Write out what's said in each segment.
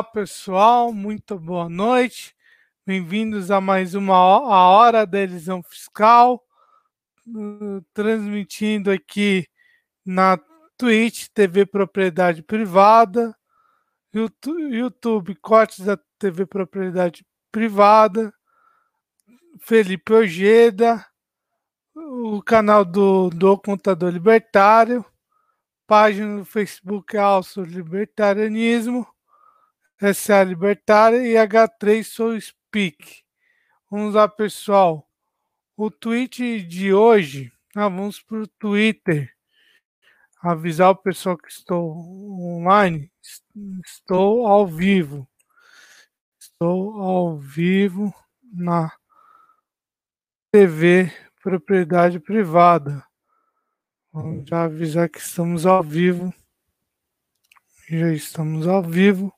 Olá, pessoal, muito boa noite. Bem-vindos a mais uma a hora da elisão fiscal, uh, transmitindo aqui na Twitch TV Propriedade Privada, YouTube, YouTube Cortes da TV Propriedade Privada, Felipe Ojeda, o canal do, do Contador Libertário, página no Facebook Alço Libertarianismo SA Libertária e H3 Sou Speak. Vamos lá, pessoal. O tweet de hoje, ah, vamos para o Twitter. Avisar o pessoal que estou online. Estou ao vivo. Estou ao vivo na TV Propriedade Privada. Vamos já avisar que estamos ao vivo. Já estamos ao vivo.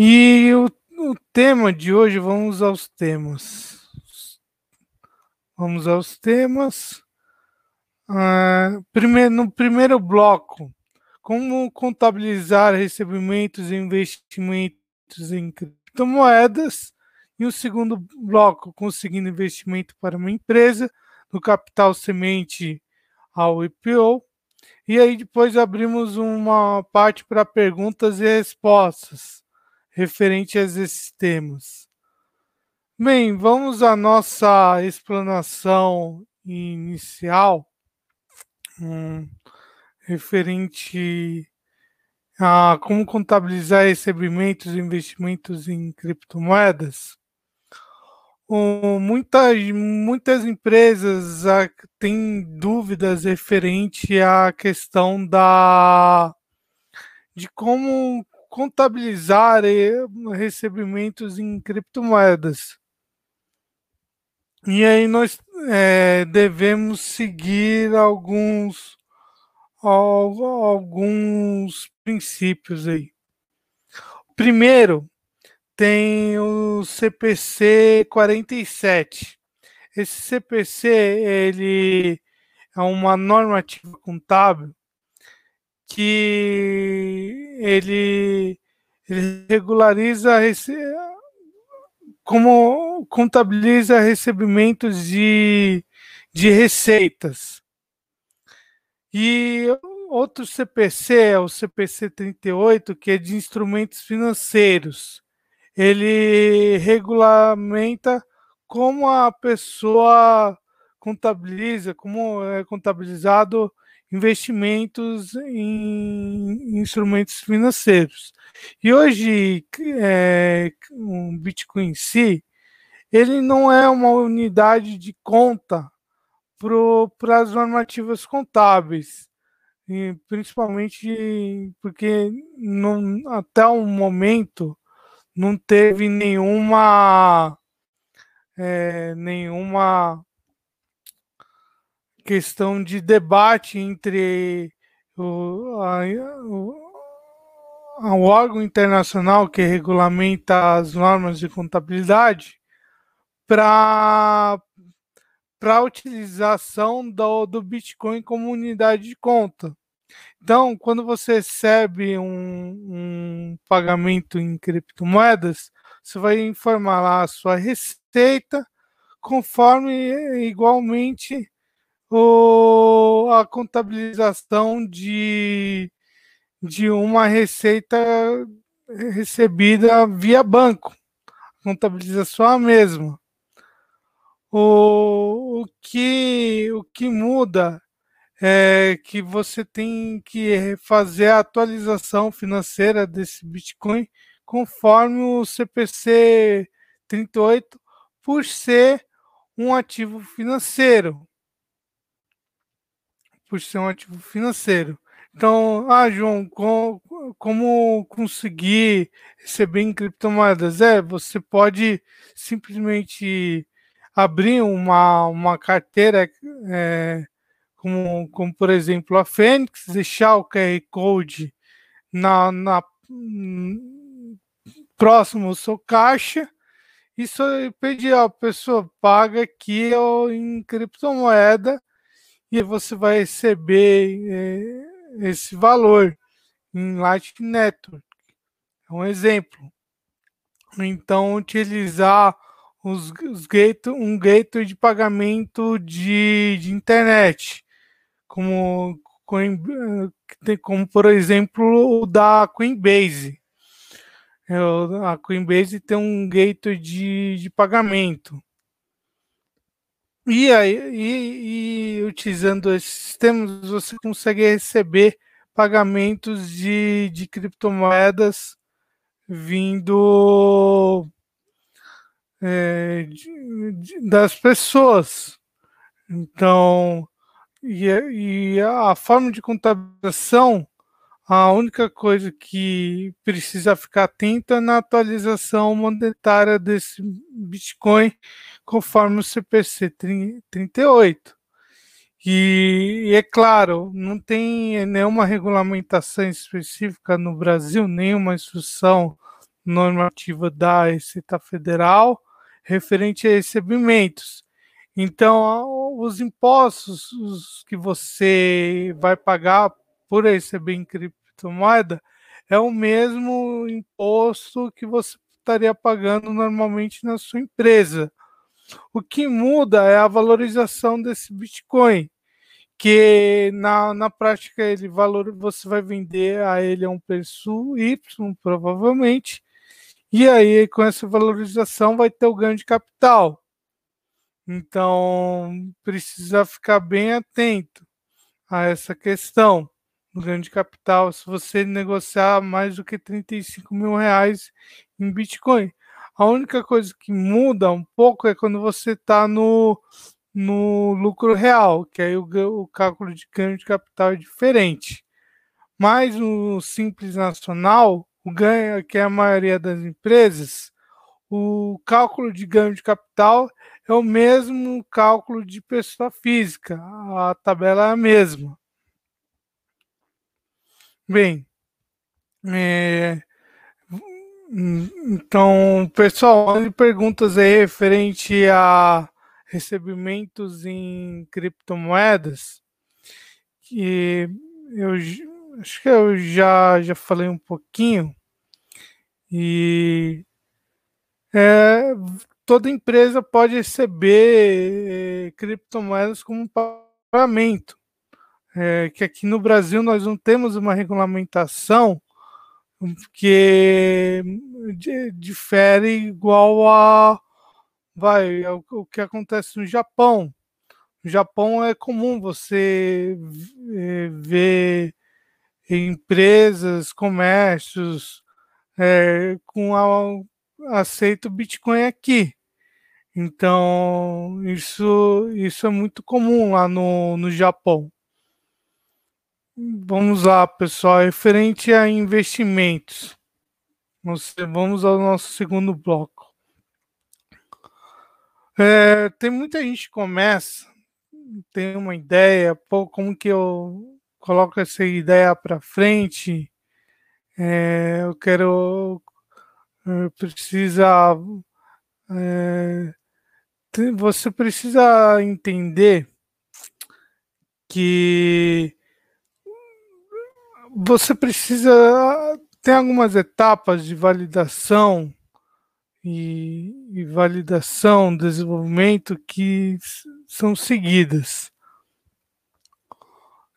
E o, o tema de hoje, vamos aos temas. Vamos aos temas. Uh, primeiro, no primeiro bloco, como contabilizar recebimentos e investimentos em criptomoedas. E o segundo bloco, conseguindo investimento para uma empresa, no capital semente ao IPO. E aí depois abrimos uma parte para perguntas e respostas referente a esses temas. Bem, vamos à nossa explanação inicial hum, referente a como contabilizar recebimentos e investimentos em criptomoedas. Muitas, muitas empresas têm dúvidas referente à questão da de como contabilizar recebimentos em criptomoedas. E aí nós é, devemos seguir alguns alguns princípios aí. Primeiro, tem o CPC 47. Esse CPC ele é uma normativa contábil que ele, ele regulariza como contabiliza recebimentos de, de receitas. E outro CPC é o CPC 38, que é de instrumentos financeiros. Ele regulamenta como a pessoa contabiliza, como é contabilizado investimentos em instrumentos financeiros. E hoje, é, o Bitcoin em si, ele não é uma unidade de conta para as normativas contábeis, principalmente porque não, até o momento não teve nenhuma é, nenhuma questão de debate entre o, a, o, o órgão internacional que regulamenta as normas de contabilidade para a utilização do, do Bitcoin como unidade de conta. Então, quando você recebe um, um pagamento em criptomoedas, você vai informar lá a sua receita, conforme igualmente o, a contabilização de, de uma receita recebida via banco. A contabilização é a mesma. O, o, que, o que muda é que você tem que fazer a atualização financeira desse Bitcoin conforme o CPC 38, por ser um ativo financeiro por ser um ativo financeiro. Então, ah, João, com, como conseguir receber em criptomoedas? É, você pode simplesmente abrir uma, uma carteira, é, como, como por exemplo a Fênix, deixar o QR Code na, na próximo ao seu caixa e pedir a pessoa paga aqui em criptomoeda e você vai receber é, esse valor em Light Network. É um exemplo. Então, utilizar os, os gate, um gateway de pagamento de, de internet, como, como por exemplo o da Coinbase. A Coinbase tem um gateway de, de pagamento. E, aí, e, e utilizando esses sistemas, você consegue receber pagamentos de, de criptomoedas vindo é, de, de, das pessoas. Então, e, e a forma de contabilização a única coisa que precisa ficar atento é na atualização monetária desse Bitcoin conforme o CPC 38. E, e, é claro, não tem nenhuma regulamentação específica no Brasil, nenhuma instrução normativa da Receita Federal referente a recebimentos. Então, os impostos os que você vai pagar por receber em criptomoeda é o mesmo imposto que você estaria pagando normalmente na sua empresa. O que muda é a valorização desse Bitcoin, que na, na prática ele valor, você vai vender a ele a um preço Y, provavelmente, e aí com essa valorização vai ter o ganho de capital. Então precisa ficar bem atento a essa questão ganho de capital se você negociar mais do que 35 mil reais em Bitcoin. A única coisa que muda um pouco é quando você está no, no lucro real, que aí o, o cálculo de ganho de capital é diferente. Mas no Simples Nacional, o ganho, que é a maioria das empresas, o cálculo de ganho de capital é o mesmo cálculo de pessoa física, a tabela é a mesma. Bem, é, então, pessoal, perguntas aí referente a recebimentos em criptomoedas, que eu acho que eu já, já falei um pouquinho, e é, toda empresa pode receber é, criptomoedas como pagamento é, que aqui no Brasil nós não temos uma regulamentação que difere igual a vai o, o que acontece no Japão. No Japão é comum você é, ver empresas, comércios é, com a, aceito Bitcoin aqui. Então, isso, isso é muito comum lá no, no Japão. Vamos lá, pessoal. Referente a investimentos. Vamos ao nosso segundo bloco. É, tem muita gente que começa, tem uma ideia, pô, como que eu coloco essa ideia para frente? É, eu quero. Eu precisa. É, você precisa entender que você precisa tem algumas etapas de validação e, e, validação, desenvolvimento que são seguidas.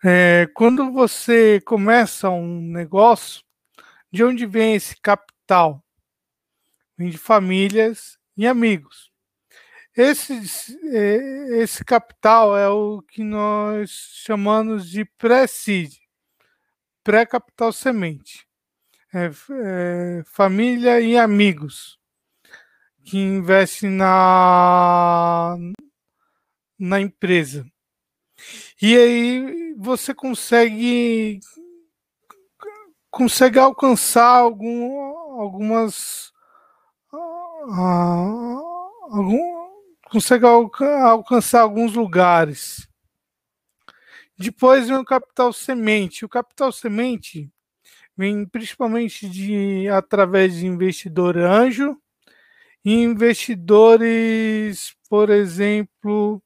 É, quando você começa um negócio, de onde vem esse capital? Vem de famílias e amigos. Esse, é, esse capital é o que nós chamamos de pré-seed pré-capital semente. É, é, família e amigos que investem na, na empresa. E aí você consegue consegue alcançar algum, algumas uh, algum, consegue alcançar alguns lugares depois vem o capital semente. O capital semente vem principalmente de através de investidor anjo e investidores, por exemplo,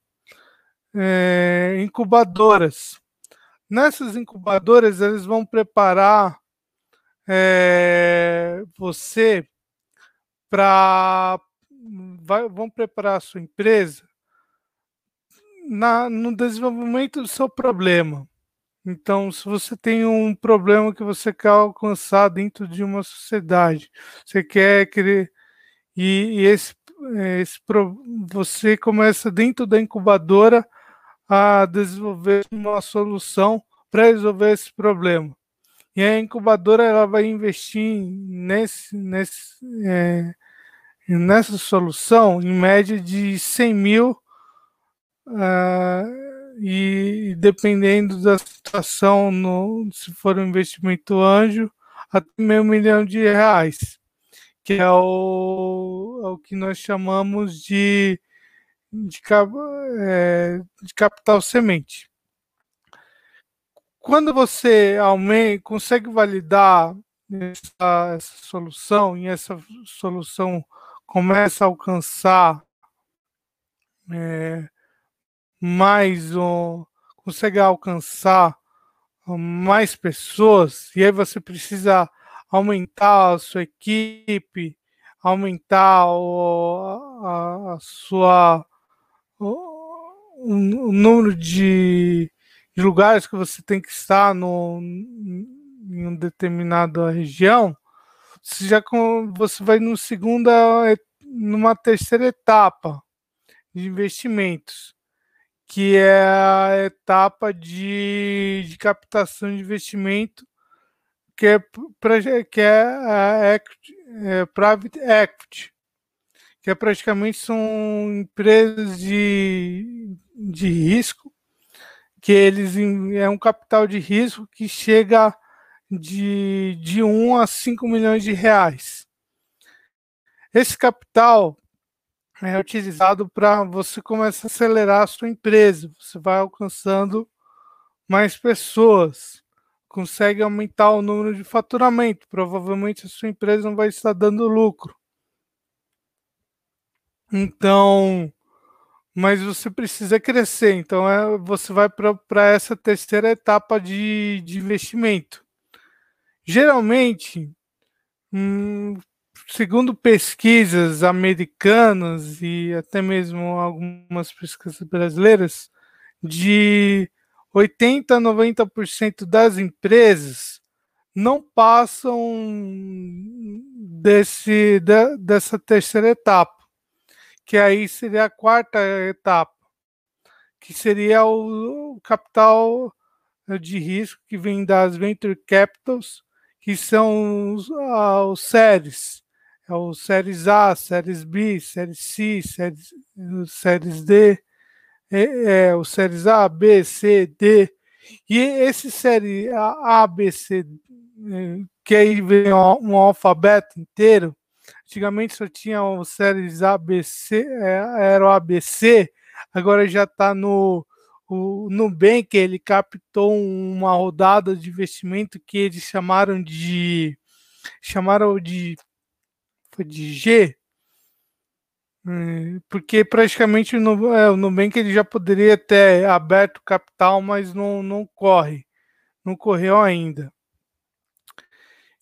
é, incubadoras. Nessas incubadoras, eles vão preparar é, você para vão preparar a sua empresa na, no desenvolvimento do seu problema. Então, se você tem um problema que você quer alcançar dentro de uma sociedade, você quer querer e, e esse, esse você começa dentro da incubadora a desenvolver uma solução para resolver esse problema. E a incubadora ela vai investir nesse, nesse, é, nessa solução em média de 100 mil uh, e dependendo da situação, no, se for um investimento anjo, até meio milhão de reais, que é o, é o que nós chamamos de, de, é, de capital semente. Quando você aumenta, consegue validar essa, essa, solução e essa solução começa a alcançar é, mais um, consegue alcançar mais pessoas? E aí você precisa aumentar a sua equipe, aumentar o, a, a, sua o, o número de de lugares que você tem que estar no, em uma determinada região, você já você vai no segunda, numa terceira etapa de investimentos, que é a etapa de, de captação de investimento, que é, pra, que é a é, private equity, que é praticamente são empresas de, de risco que eles é um capital de risco que chega de, de 1 a 5 milhões de reais. Esse capital é utilizado para você começar a acelerar a sua empresa. Você vai alcançando mais pessoas, consegue aumentar o número de faturamento. Provavelmente a sua empresa não vai estar dando lucro. Então, mas você precisa crescer. Então, é, você vai para essa terceira etapa de, de investimento. Geralmente, hum, segundo pesquisas americanas e até mesmo algumas pesquisas brasileiras, de 80 a 90% das empresas não passam desse, dessa terceira etapa que aí seria a quarta etapa, que seria o, capital eh, de risco que vem das venture capitals, que são os, ah, os séries, é o séries A, séries B, séries C, séries, séries D, é, é, o séries A, B, C, D, e esse série A, A B, C, eh, que aí vem um alfabeto inteiro, Antigamente só tinha o séries ABC, é, era o ABC, agora já está no o Nubank, ele captou uma rodada de investimento que eles chamaram de chamaram de foi de G, hum, porque praticamente o, é, o Nubank ele já poderia ter aberto capital, mas não, não corre, não correu ainda.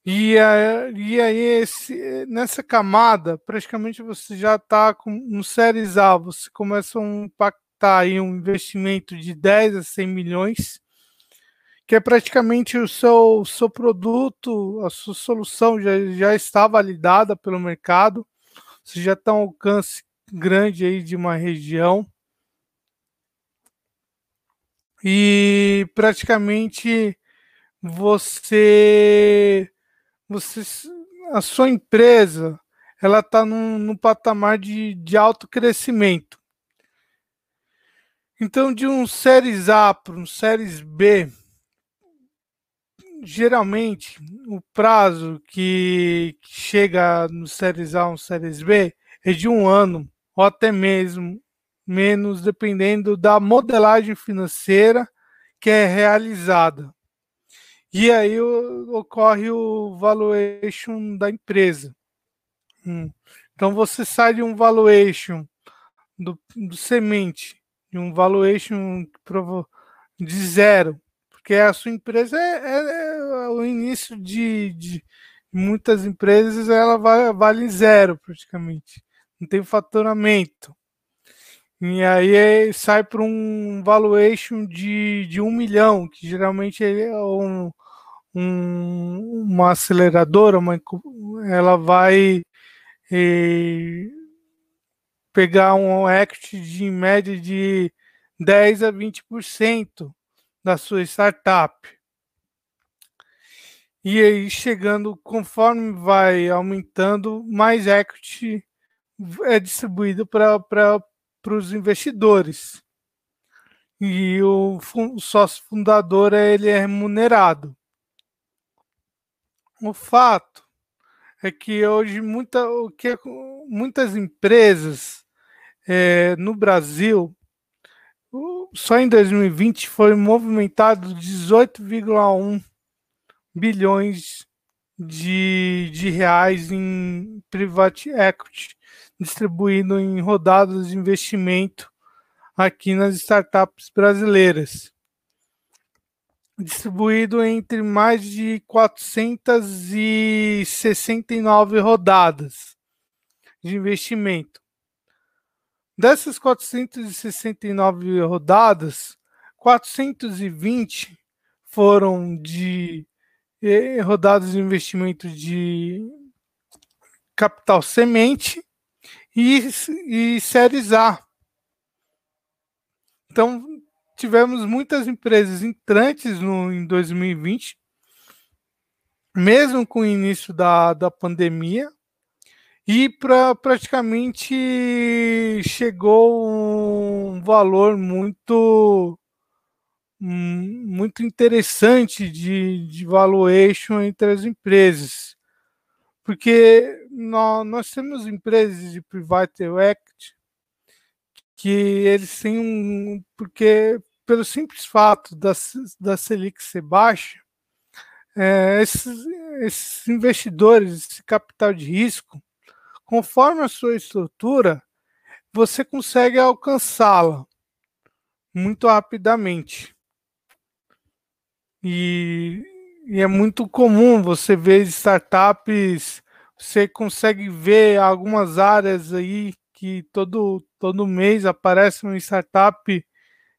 E, e aí, esse, nessa camada, praticamente você já está com um Séries A, você começa a impactar aí um investimento de 10 a 100 milhões, que é praticamente o seu, seu produto, a sua solução já, já está validada pelo mercado, você já está um alcance grande aí de uma região. E praticamente você você, a sua empresa ela está num, num, patamar de, de alto crescimento. Então, de um Séries A para um Séries B, geralmente o prazo que, chega no Séries A ou Séries B é de um ano, ou até mesmo menos, dependendo da modelagem financeira que é realizada. E aí ocorre o valuation da empresa. Hum. Então você sai de um valuation do, do semente, de um valuation de zero, porque a sua empresa é, é, o início de, de muitas empresas ela vale zero praticamente, não tem faturamento. E aí sai para um valuation de, de um milhão, que geralmente é um, um, uma aceleradora, uma, ela vai pegar um equity de em média de 10 a 20% da sua startup. E aí chegando, conforme vai aumentando, mais equity é distribuído para os investidores. E o, o sócio fundador é, ele é remunerado. O fato é que hoje muita, o que, muitas empresas é, no Brasil, só em 2020 foi movimentado 18,1 bilhões de, de reais em private equity distribuído em rodadas de investimento aqui nas startups brasileiras. Distribuído entre mais de 469 rodadas de investimento. Dessas 469 rodadas, 420 foram de rodadas de investimento de capital semente e, e séries A. Então, tivemos muitas empresas entrantes no, em 2020, mesmo com o início da, da pandemia, e pra, praticamente chegou um valor muito muito interessante de, de valuation entre as empresas porque nós, nós temos empresas de private equity que eles têm um. Porque, pelo simples fato da, da Selic ser baixa, é, esses, esses investidores, esse capital de risco, conforme a sua estrutura, você consegue alcançá-la muito rapidamente. E e é muito comum você ver startups, você consegue ver algumas áreas aí que todo, todo mês aparece uma startup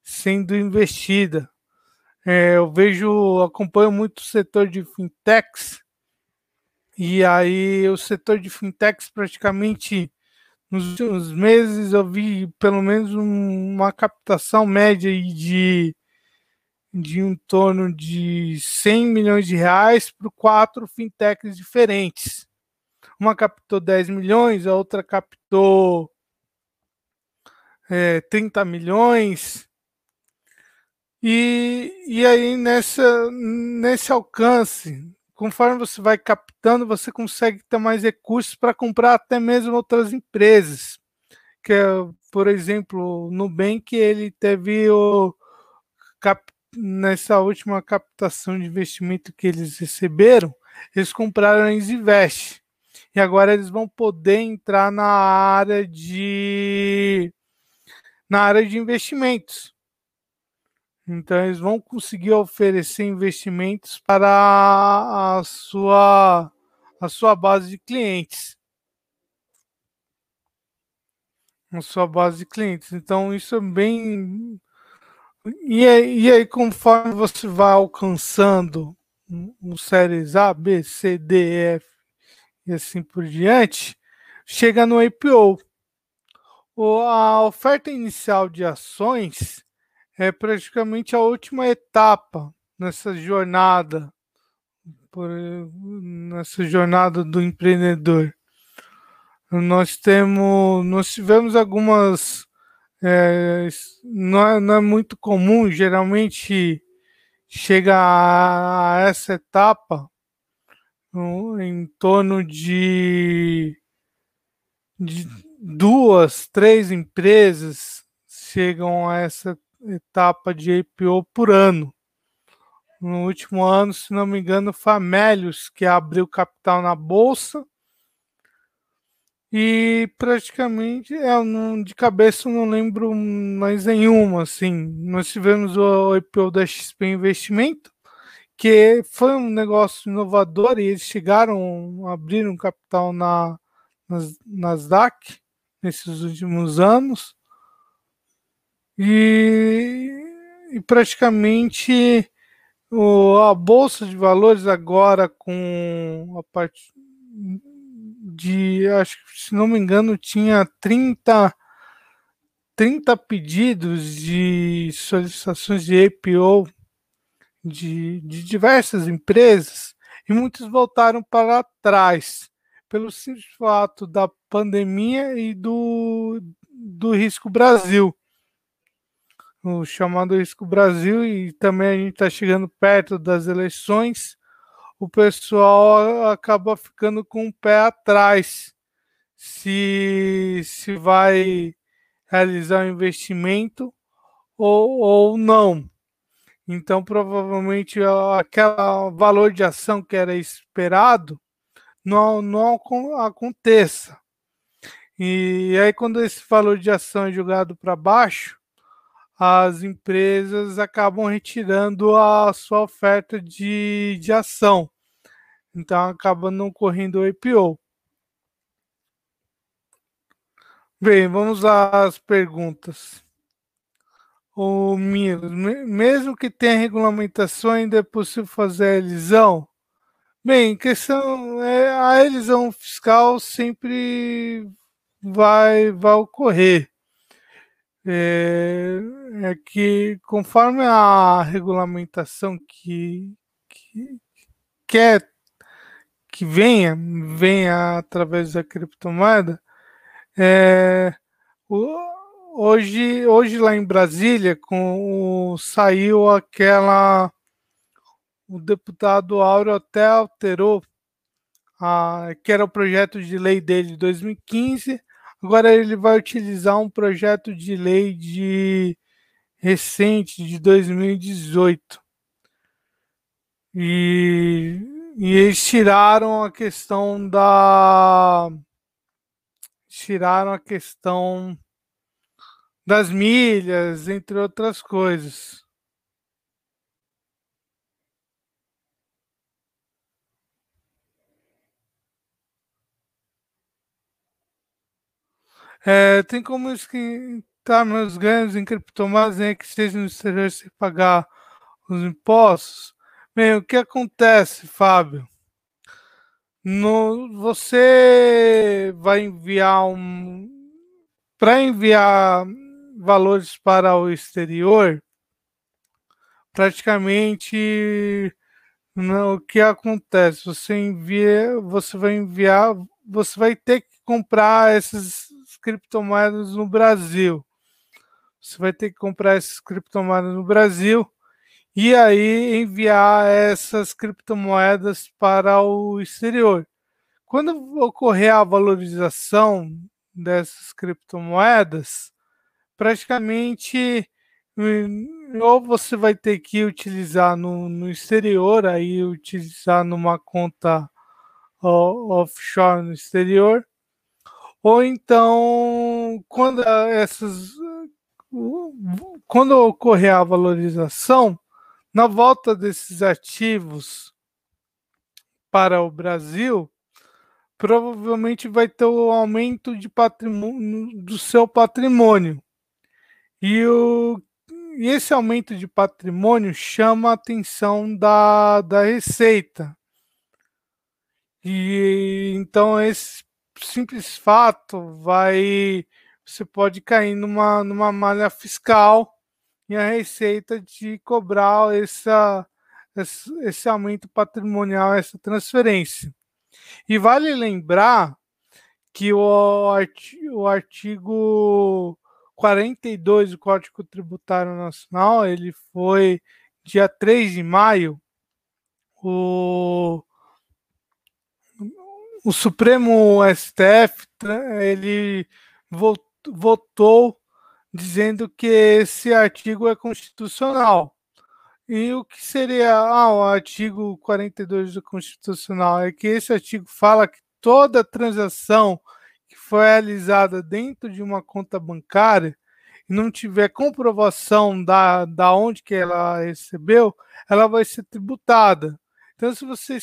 sendo investida. É, eu vejo, acompanho muito o setor de fintechs, e aí o setor de fintechs praticamente nos últimos meses eu vi pelo menos uma captação média de de em torno de 100 milhões de reais para quatro fintechs diferentes. Uma captou 10 milhões, a outra captou é, 30 milhões. E, e aí, nessa, nesse alcance, conforme você vai captando, você consegue ter mais recursos para comprar até mesmo outras empresas. Que é, por exemplo, o Nubank ele teve o cap, nessa última captação de investimento que eles receberam, eles compraram a Invest. E agora eles vão poder entrar na área de na área de investimentos. Então eles vão conseguir oferecer investimentos para a sua a sua base de clientes. A sua base de clientes. Então isso é bem e aí, e aí, conforme você vai alcançando um séries A, B, C, D, F e assim por diante, chega no IPO. A oferta inicial de ações é praticamente a última etapa nessa jornada, nessa jornada do empreendedor. Nós temos, nós tivemos algumas é, não, é, não é muito comum, geralmente chega a essa etapa em torno de, de duas, três empresas chegam a essa etapa de IPO por ano. No último ano, se não me engano, Melius que abriu capital na bolsa e praticamente, é, não, de cabeça eu não lembro mais nenhuma, assim. Nós tivemos o IPO da XP Investimento, que foi um negócio inovador e eles chegaram a abrir um capital na nas, Nasdaq nesses últimos anos e, e praticamente o, a bolsa de valores agora com a parte de acho que se não me engano tinha 30 30 pedidos de solicitações de IPO de, de diversas empresas e muitos voltaram para trás pelo simples fato da pandemia e do, do risco Brasil. O chamado risco Brasil, e também a gente está chegando perto das eleições, o pessoal acaba ficando com o pé atrás se, se vai realizar um investimento ou, ou não. Então, provavelmente, aquele valor de ação que era esperado não, não aconteça. E aí, quando esse valor de ação é jogado para baixo, as empresas acabam retirando a sua oferta de, de ação. Então, acaba não correndo o IPO. Bem, vamos às perguntas. O Milos, mesmo que tenha regulamentação, ainda é possível fazer a elisão? Bem, questão é a elisão fiscal sempre vai vai ocorrer. É, é que conforme a regulamentação que, que quer que venha, venha através da criptomoeda, é, hoje, hoje lá em Brasília com, saiu aquela o deputado Áureo até alterou, a, que era o projeto de lei dele de 2015, agora ele vai utilizar um projeto de lei de recente de 2018. E, e eles tiraram a questão da tiraram a questão das milhas, entre outras coisas. É, tem como esquentar meus ganhos em criptomoedas em que seja no exterior sem pagar os impostos? Bem, o que acontece, Fábio? No, você vai enviar um. Para enviar valores para o exterior, praticamente não, o que acontece? Você envia, você vai enviar, você vai ter que comprar essas criptomoedas no Brasil. Você vai ter que comprar essas criptomoedas no Brasil e aí enviar essas criptomoedas para o exterior. Quando ocorrer a valorização dessas criptomoedas, praticamente hum, ou você vai ter que utilizar no, no exterior, aí utilizar numa conta offshore no exterior, ou então, quando essas quando ocorrer a valorização, na volta desses ativos para o Brasil, provavelmente vai ter o um aumento de patrimônio do seu patrimônio. E, o, e esse aumento de patrimônio chama a atenção da, da Receita. E então esse simples fato vai você pode cair numa, numa malha fiscal e a receita de cobrar essa, esse, esse aumento patrimonial, essa transferência. E vale lembrar que o, artigo, o artigo 42 do Código Tributário Nacional, ele foi dia 3 de maio, o o Supremo STF ele votou dizendo que esse artigo é constitucional. E o que seria ah, o artigo 42 do Constitucional? É que esse artigo fala que toda transação que foi realizada dentro de uma conta bancária, e não tiver comprovação da, da onde que ela recebeu, ela vai ser tributada. Então, se você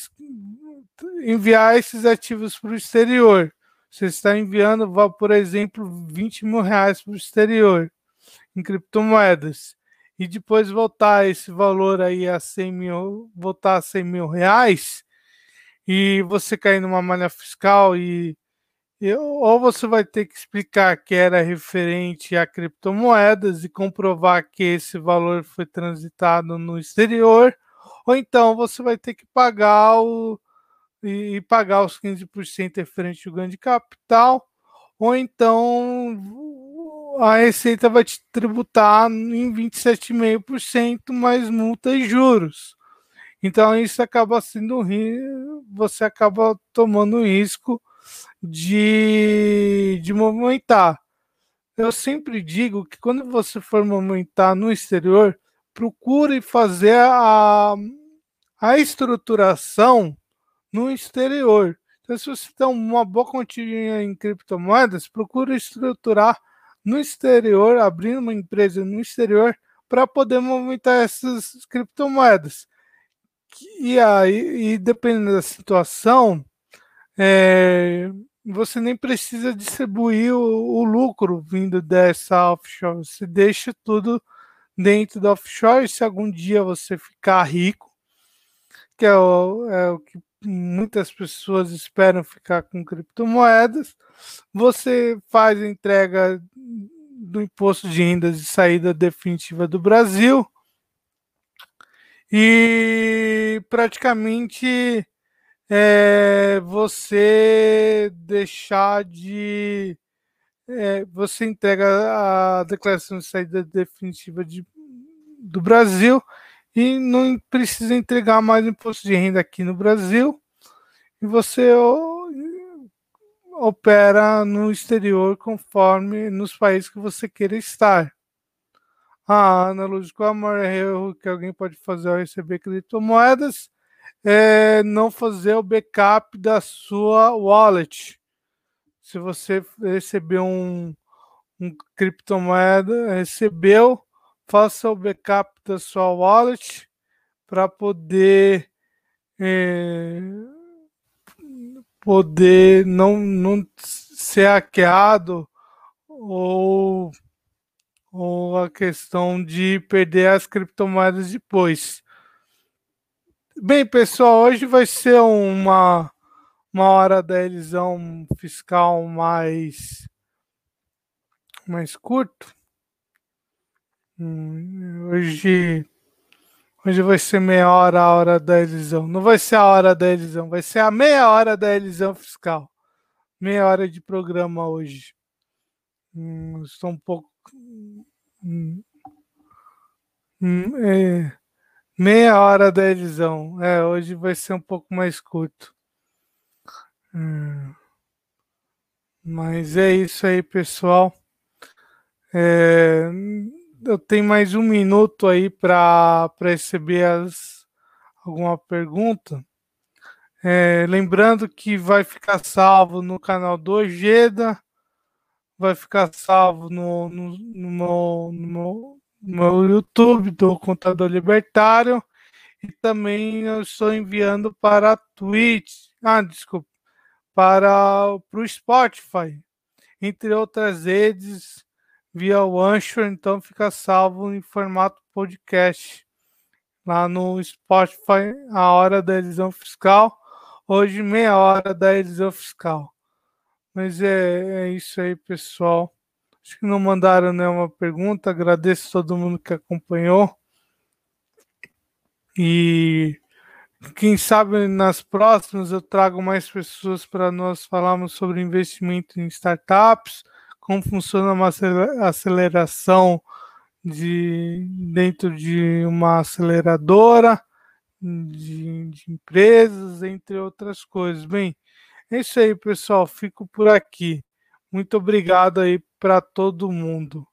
enviar esses ativos para o exterior, você está enviando, por exemplo, 20 mil reais para o exterior em criptomoedas e depois voltar esse valor aí a 100 mil, voltar a 100 mil reais e você cair numa malha fiscal e ou você vai ter que explicar que era referente a criptomoedas e comprovar que esse valor foi transitado no exterior, ou então você vai ter que pagar o e, pagar os 15% referente ao ganho de capital, ou então a Receita vai te tributar em 27,5% mais multa e juros. Então isso acaba sendo você acaba tomando risco de, de movimentar. Eu sempre digo que quando você for movimentar no exterior, procure fazer a, a estruturação no exterior. Então, se você tem uma boa quantia em criptomoedas, procure estruturar no exterior, abrindo uma empresa no exterior para poder movimentar essas criptomoedas. E aí, e dependendo da situação, é, você nem precisa distribuir o, o, lucro vindo dessa offshore. Você deixa tudo dentro da offshore. Se algum dia você ficar rico, que é o, é o que muitas pessoas esperam ficar com criptomoedas, você faz a entrega do imposto de rendas de saída definitiva do Brasil e praticamente é, você deixar de. É, você entrega a declaração de saída definitiva de, do Brasil e não precisa entregar mais imposto de renda aqui no Brasil e você opera no exterior conforme nos países que você queira estar. Ah, analógico a maior erro que alguém pode fazer ao receber criptomoedas é não fazer o backup da sua wallet. Se você recebeu um, um criptomoeda, recebeu, faça o backup da sua wallet para poder é, poder não, não ser hackeado ou, ou a questão de perder as criptomoedas depois. Bem, pessoal, hoje vai ser uma, uma hora da elisão fiscal mais, mais curto. Hum, hoje, hoje vai ser meia hora a hora da elisão. Não vai ser a hora da elisão, vai ser a meia hora da elisão fiscal. Meia hora de programa hoje. Hum, estou um pouco. Hum, hum é, Meia hora da elisão. É, hoje vai ser um pouco mais curto. Hum. Mas é isso aí, pessoal. É, eu tenho mais um minuto aí para receber as, alguma pergunta. É, lembrando que vai ficar salvo no canal do Ojeda, vai ficar salvo no, no, no, no, no YouTube do Contador Libertário e também eu estou enviando para a Twitch, ah, desculpa, para, para o Spotify, entre outras redes, via o Anchor, então fica salvo em formato podcast lá no Spotify, a hora da elisão fiscal, hoje meia hora da elisão fiscal. Mas é, é isso aí, pessoal. Acho que não mandaram nenhuma pergunta. Agradeço todo mundo que acompanhou. E quem sabe nas próximas eu trago mais pessoas para nós falarmos sobre investimento em startups, como funciona uma aceleração de, dentro de uma aceleradora de, de empresas, entre outras coisas. Bem, é isso aí, pessoal. Fico por aqui. Muito obrigado aí para todo mundo.